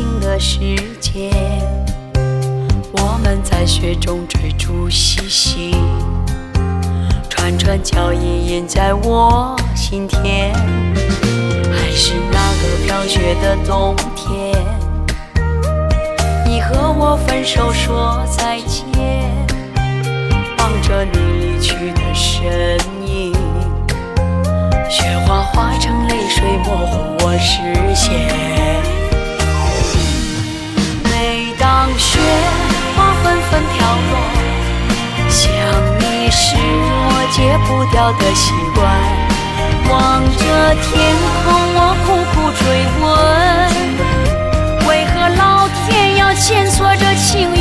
新的世界，我们在雪中追逐嬉戏，串串脚印印在我心田，还是那个飘雪的冬天，你和我分手说再见，望着你离去的身影，雪花化成泪水模糊我视线。戒不掉的习惯。望着天空，我苦苦追问，为何老天要牵错这情缘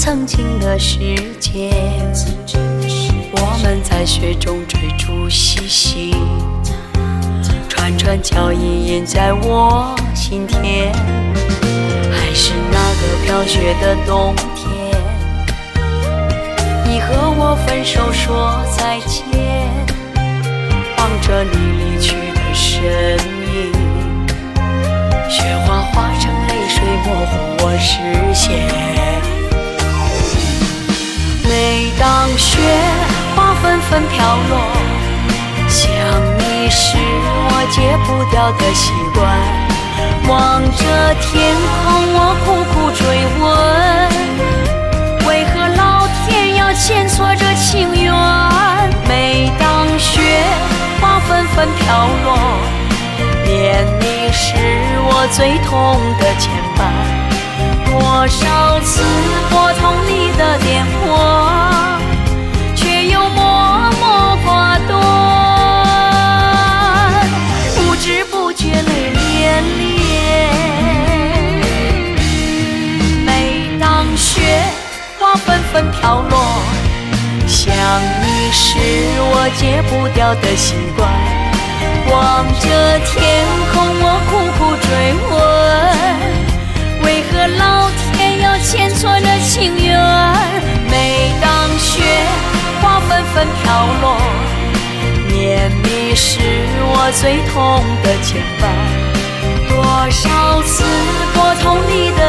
曾经的世界。我们在雪中追逐嬉戏，串串脚印印在我心田。还是那个飘雪的冬天，你和我分手说再见，望着你离去的身影。雪花化成泪水，模糊我视线。当雪花纷纷飘落，想你是我戒不掉的习惯。望着天空，我苦苦追问，为何老天要牵错这情缘？每当雪花纷纷飘落。念你是我最痛的牵绊，多少次拨通你的电话，我戒不掉的习惯。望着天空，我苦苦追问，为何老天要牵锁着情缘？每当雪花纷纷飘落，念你是我最痛的牵绊。多少次拨通你的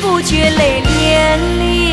不觉泪涟涟